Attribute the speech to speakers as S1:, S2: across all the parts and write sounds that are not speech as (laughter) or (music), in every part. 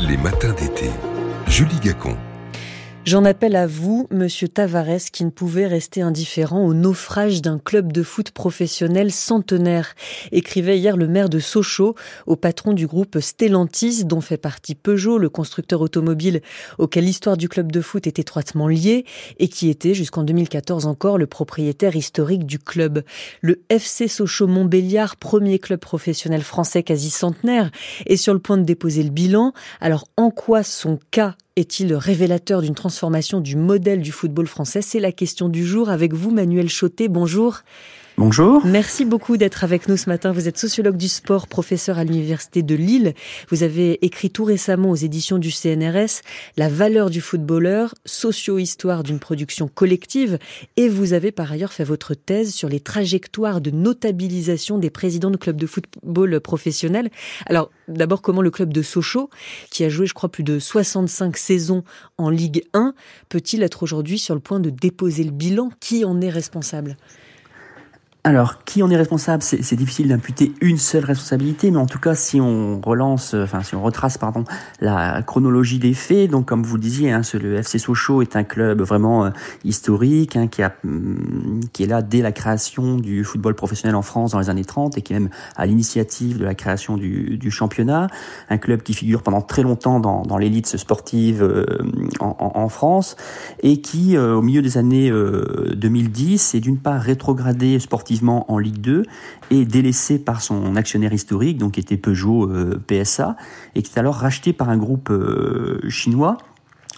S1: Les matins d'été. Julie Gacon.
S2: J'en appelle à vous, monsieur Tavares, qui ne pouvait rester indifférent au naufrage d'un club de foot professionnel centenaire, écrivait hier le maire de Sochaux au patron du groupe Stellantis, dont fait partie Peugeot, le constructeur automobile auquel l'histoire du club de foot est étroitement liée et qui était jusqu'en 2014 encore le propriétaire historique du club. Le FC Sochaux-Montbéliard, premier club professionnel français quasi centenaire, est sur le point de déposer le bilan. Alors en quoi son cas est-il révélateur d'une transformation du modèle du football français? C'est la question du jour avec vous, Manuel Chotet. Bonjour.
S3: Bonjour.
S2: Merci beaucoup d'être avec nous ce matin. Vous êtes sociologue du sport, professeur à l'Université de Lille. Vous avez écrit tout récemment aux éditions du CNRS La valeur du footballeur, socio-histoire d'une production collective. Et vous avez par ailleurs fait votre thèse sur les trajectoires de notabilisation des présidents de clubs de football professionnels. Alors, d'abord, comment le club de Sochaux, qui a joué, je crois, plus de 65 saisons en Ligue 1, peut-il être aujourd'hui sur le point de déposer le bilan? Qui en est responsable?
S3: Alors, qui en est responsable? C'est difficile d'imputer une seule responsabilité, mais en tout cas, si on relance, enfin, si on retrace, pardon, la chronologie des faits, donc comme vous le disiez, hein, le FC Sochaux est un club vraiment euh, historique, hein, qui, a, mm, qui est là dès la création du football professionnel en France dans les années 30 et qui est même à l'initiative de la création du, du, championnat, un club qui figure pendant très longtemps dans, dans l'élite sportive euh, en, en, France et qui, euh, au milieu des années 2010, est d'une part rétrogradé sportivement en Ligue 2 et délaissé par son actionnaire historique, donc qui était Peugeot euh, PSA, et qui est alors racheté par un groupe euh, chinois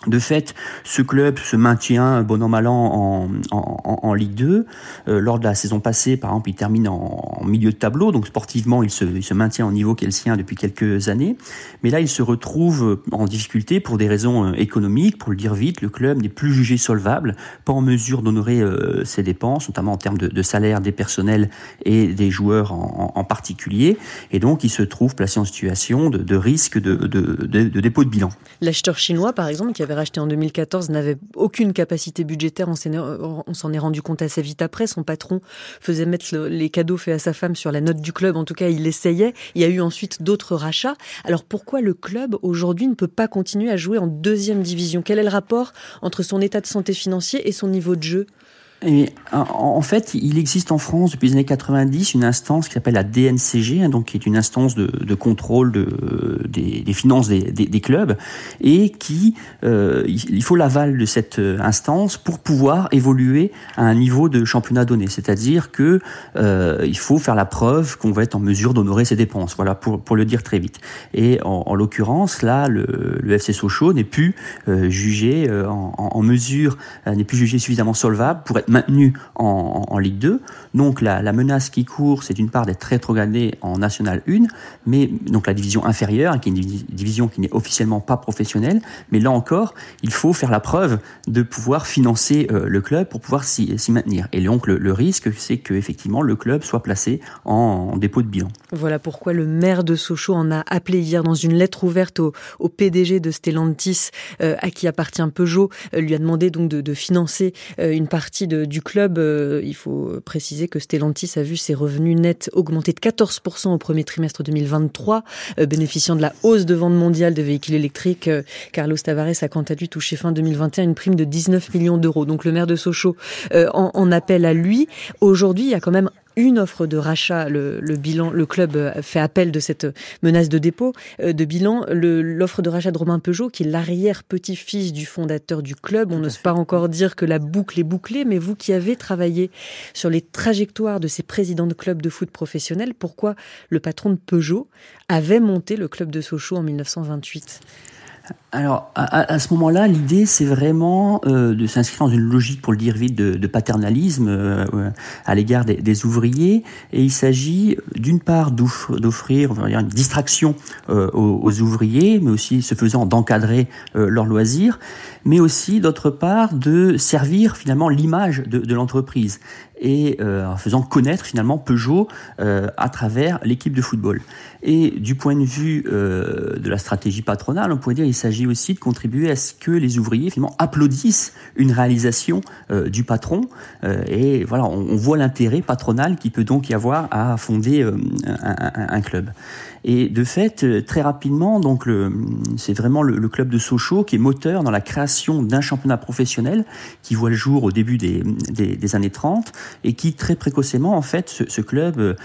S3: de fait, ce club se maintient bon an mal an en, en, Ligue 2. Euh, lors de la saison passée, par exemple, il termine en, milieu de tableau, donc sportivement, il se, maintient au niveau qu'elle sien depuis quelques années. Mais là, il se retrouve en difficulté pour des raisons euh, économiques. Pour le dire vite, le club n'est plus jugé solvable, pas en mesure d'honorer euh, ses dépenses, notamment en termes de, de, salaire des personnels et des joueurs en, particulier. Et donc, il se trouve placé en situation de, risque de, de, dépôt de bilan.
S2: L'acheteur chinois, par exemple, qui avait racheté en 2014 n'avait aucune capacité budgétaire. On s'en est rendu compte assez vite après. Son patron faisait mettre les cadeaux faits à sa femme sur la note du club. En tout cas, il essayait. Il y a eu ensuite d'autres rachats. Alors pourquoi le club aujourd'hui ne peut pas continuer à jouer en deuxième division? Quel est le rapport entre son état de santé financier et son niveau de jeu?
S3: Et en fait, il existe en France depuis les années 90 une instance qui s'appelle la DNCG, hein, donc qui est une instance de, contrôle de, des, des finances des, clubs, et qui euh, il faut l'aval de cette euh, instance pour pouvoir évoluer à un niveau de championnat donné. C'est-à-dire que euh, il faut faire la preuve qu'on va être en mesure d'honorer ses dépenses. Voilà pour pour le dire très vite. Et en, en l'occurrence, là, le, le, FC Sochaux n'est plus euh, jugé euh, en, en, mesure, n'est plus jugé suffisamment solvable pour être maintenu en, Ligue 2. Donc la, menace qui court, c'est d'une part d'être rétrogradé en National 1, mais donc la division inférieure, hein, qui est une division qui n'est officiellement pas professionnelle. Mais là encore, il faut faire la preuve de pouvoir financer euh, le club pour pouvoir s'y maintenir. Et donc le, risque, c'est que effectivement le club soit placé en, dépôt de bilan.
S2: Voilà pourquoi le maire de Sochaux en a appelé hier dans une lettre ouverte au, PDG de Stellantis, euh, à qui appartient Peugeot, euh, lui a demandé donc de, de financer euh, une partie de du club, euh, il faut préciser que Stellantis a vu ses revenus nets augmenter de 14% au premier trimestre 2023, euh, bénéficiant de la hausse de vente mondiale de véhicules électriques. Euh, Carlos Tavares a quant à lui touché fin 2021 une prime de 19 millions d'euros. Donc le maire de Sochaux en, en appelle à lui. Aujourd'hui, il y a quand même une offre de rachat. Le, le, bilan, le club fait appel de cette menace de dépôt euh, de bilan. L'offre de rachat de Romain Peugeot, qui est l'arrière-petit-fils du fondateur du club. On n'ose pas encore dire que la boucle est bouclée, mais vous qui avez travaillé sur les trajectoires de ces présidents de clubs de foot professionnels, pourquoi le patron de Peugeot avait monté le club de Sochaux en 1928
S3: alors, à, ce moment-là, l'idée, c'est vraiment euh, de s'inscrire dans une logique, pour le dire vite, de, paternalisme euh, à l'égard des, ouvriers. Et il s'agit, d'une part, d'offrir une distraction euh, aux, ouvriers, mais aussi, se faisant, d'encadrer euh, leurs loisirs, mais aussi, d'autre part, de servir finalement l'image de l'entreprise et euh, en faisant connaître finalement Peugeot à travers l'équipe de football. Et du point de vue de la stratégie patronale, on pourrait dire il s'agit aussi de contribuer à ce que les ouvriers finalement applaudissent une réalisation euh, du patron. Euh, et voilà, on, on voit l'intérêt patronal qui peut donc y avoir à fonder euh, un, un, un, club. Et de fait, très rapidement, donc c'est vraiment le, club de Sochaux qui est moteur dans la création d'un championnat professionnel qui voit le jour au début des, des, années 30 et qui très précocement, en fait, ce, club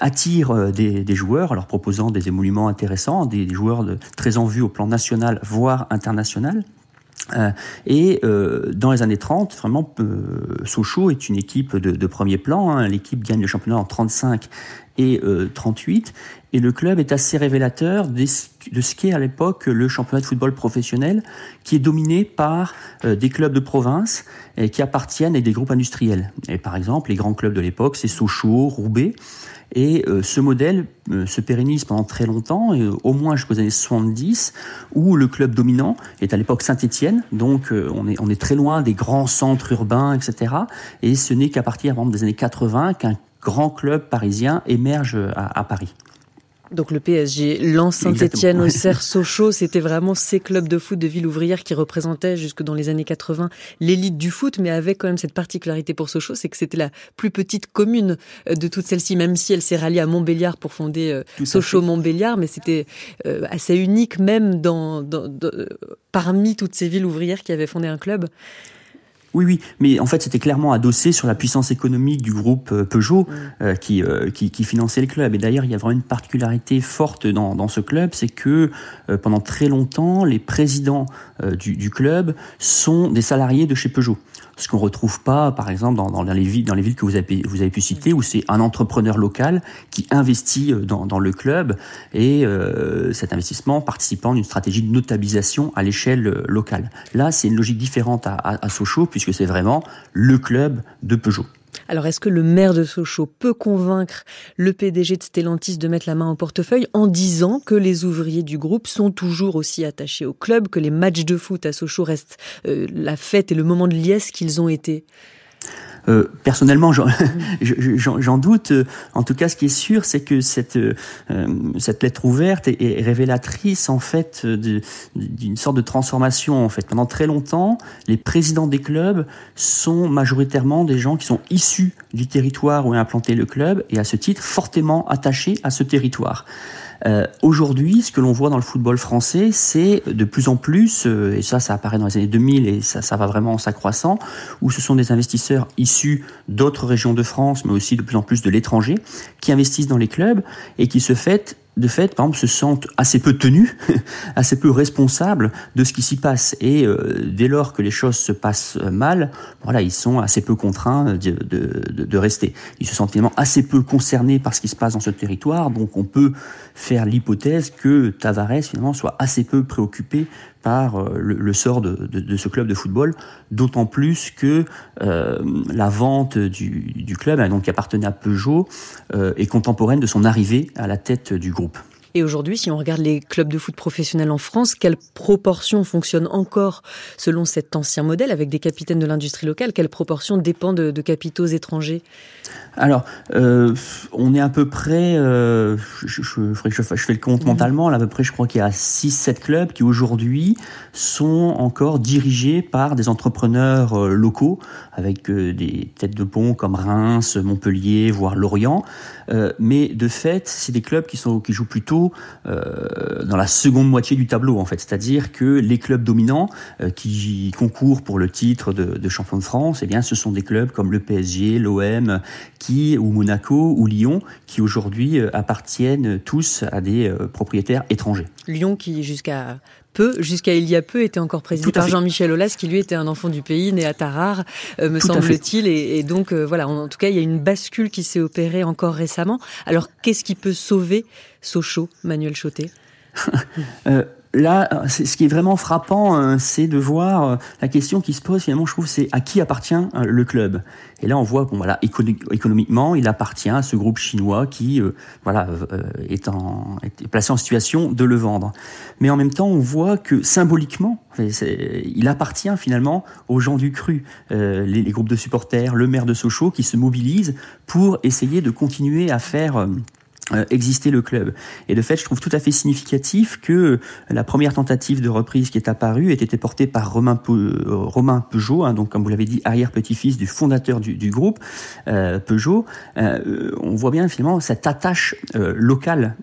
S3: attire des, des, joueurs, en leur proposant des émoluments intéressants, des, joueurs de, très en vue au plan national, voire international. Euh, et euh, dans les années 30, vraiment, euh, Sochaux est une équipe de, premier plan. Hein. L'équipe gagne le championnat en 35 et 38. Et le club est assez révélateur de ce qu'est à l'époque le championnat de football professionnel, qui est dominé par des clubs de province et qui appartiennent à des groupes industriels. Et par exemple, les grands clubs de l'époque, c'est Sochaux, Roubaix. Et euh, ce modèle euh, se pérennise pendant très longtemps, euh, au moins jusqu'aux années 70, où le club dominant est à l'époque Saint-Étienne, donc on est, on est très loin des grands centres urbains, etc. Et ce n'est qu'à partir des années 80 qu'un grand club parisien émerge à Paris.
S2: Donc le PSG, Lens Saint-Etienne, Auxerre, (laughs) Sochaux, c'était vraiment ces clubs de foot de ville ouvrière qui représentaient jusque dans les années 80 l'élite du foot, mais avec quand même cette particularité pour Sochaux, c'est que c'était la plus petite commune euh, de toutes celles-ci, même si elle s'est ralliée à Montbéliard pour fonder euh, Sochaux-Montbéliard, mais c'était euh, assez unique même dans, parmi toutes ces villes ouvrières qui avaient fondé un club.
S3: Oui, oui, mais en fait, c'était clairement adossé sur la puissance économique du groupe euh, Peugeot mm. euh, qui, euh, qui, qui, finançait le club. Et d'ailleurs, il y a vraiment une particularité forte dans, dans ce club, c'est que pendant très longtemps, les présidents du, du, club sont des salariés de chez Peugeot ce qu'on retrouve pas, par exemple, dans, dans, les villes, dans les villes que vous avez, vous avez pu citer, où c'est un entrepreneur local qui investit euh, dans, dans le club et euh, cet investissement participant d'une stratégie de notabilisation à l'échelle euh, locale. Là, c'est une logique différente à, à, à Sochaux puisque c'est vraiment le club de Peugeot.
S2: Alors, est-ce que le maire de Sochaux peut convaincre le PDG de Stellantis de mettre la main au portefeuille en disant que les ouvriers du groupe sont toujours aussi attachés au club, que les matchs de foot à Sochaux restent euh, la fête et le moment de liesse qu'ils ont été?
S3: Euh, personnellement, (laughs) j'en doute. En tout cas, ce qui est sûr, c'est que cette, euh, cette lettre ouverte est, révélatrice en fait d'une sorte de transformation. En fait, pendant très longtemps, les présidents des clubs sont majoritairement des gens qui sont issus du territoire où est implanté le club et à ce titre fortement attachés à ce territoire. Euh, Aujourd'hui, ce que l'on voit dans le football français, c'est de plus en plus, euh, et ça, ça apparaît dans les années 2000 et ça, ça va vraiment en s'accroissant, où ce sont des investisseurs issus d'autres régions de France, mais aussi de plus en plus de l'étranger, qui investissent dans les clubs et qui se fait de fait, par exemple, se sentent assez peu tenus, (laughs) assez peu responsables de ce qui s'y passe. Et euh, dès lors que les choses se passent mal, voilà, ils sont assez peu contraints de, de, de, rester. Ils se sentent finalement assez peu concernés par ce qui se passe dans ce territoire, donc on peut faire l'hypothèse que Tavares finalement soit assez peu préoccupé par euh, le, sort de, ce club de football, d'autant plus que euh, la vente du, du, club, hein, donc qui appartenait à Peugeot, euh, est contemporaine de son arrivée à la tête du groupe.
S2: Et aujourd'hui, si on regarde les clubs de foot professionnels en France, quelle proportion fonctionne encore selon cet ancien modèle avec des capitaines de l'industrie locale? Quelle proportion dépend de, capitaux étrangers?
S3: Alors, euh, on est à peu près, euh, je, je, je, fais le compte mhm. mentalement, à peu près, je crois qu'il y a 6-7 clubs qui aujourd'hui sont encore dirigés par des entrepreneurs euh, locaux avec des têtes de pont comme Reims, Montpellier, voire Lorient. mais de fait, c'est des clubs qui, sont, qui jouent plutôt euh, dans la seconde moitié du tableau en fait, c'est-à-dire que les clubs dominants euh, qui concourent pour le titre de, champion de France, eh bien ce sont des clubs comme le PSG, l'OM, qui ou Monaco ou Lyon, qui aujourd'hui euh, appartiennent tous à des propriétaires étrangers.
S2: Lyon qui jusqu'à peu, jusqu'à il y a peu, était encore présidé par Jean-Michel Aulas, qui lui était un enfant du pays, né à Tarare, me semble-t-il. Et, donc, voilà, en, tout cas, il y a une bascule qui s'est opérée encore récemment. Alors, qu'est-ce qui peut sauver Sochaux, Manuel Chotet (laughs)
S3: euh, Là, ce qui est vraiment frappant, euh, c'est de voir euh, la question qui se pose finalement, je trouve, c'est à qui appartient le club? Et là, on voit, bon, voilà, économiquement, il appartient à ce groupe chinois qui, voilà, est, en, est placé en situation de le vendre. Mais en même temps, on voit que symboliquement, il appartient finalement aux gens du cru, les, les, groupes de supporters, le maire de Sochaux, qui se mobilisent pour essayer de continuer à faire euh, existait le club. Et de fait, je trouve tout à fait significatif que la première tentative de reprise qui est apparue ait été portée par Romain, euh, Romain Peugeot, hein, donc comme vous l'avez dit, arrière-petit-fils du fondateur du, du groupe euh, Peugeot. Euh, on voit bien finalement cette attache euh, locale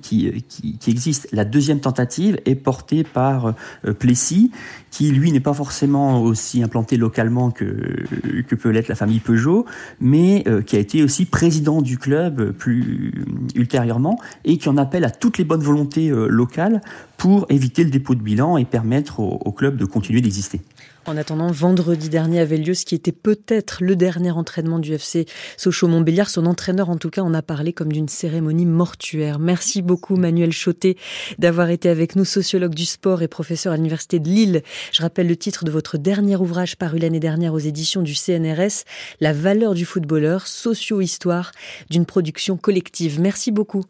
S3: qui, qui, qui, existe. La deuxième tentative est portée par Plessis, qui lui n'est pas forcément aussi implanté localement que, que peut l'être la famille Peugeot, mais qui a été aussi président du club plus ultérieurement et qui en appelle à toutes les bonnes volontés euh, locales pour éviter le dépôt de bilan et permettre au club de continuer d'exister.
S2: En attendant, vendredi dernier avait lieu ce qui était peut-être le dernier entraînement du FC Sochaux-Montbéliard. Son entraîneur, en tout cas, en a parlé comme d'une cérémonie mortuaire. Merci beaucoup, Manuel Chotet, d'avoir été avec nous, sociologue du sport et professeur à l'Université de Lille. Je rappelle le titre de votre dernier ouvrage paru l'année dernière aux éditions du CNRS, La valeur du footballeur, socio-histoire d'une production collective. Merci beaucoup.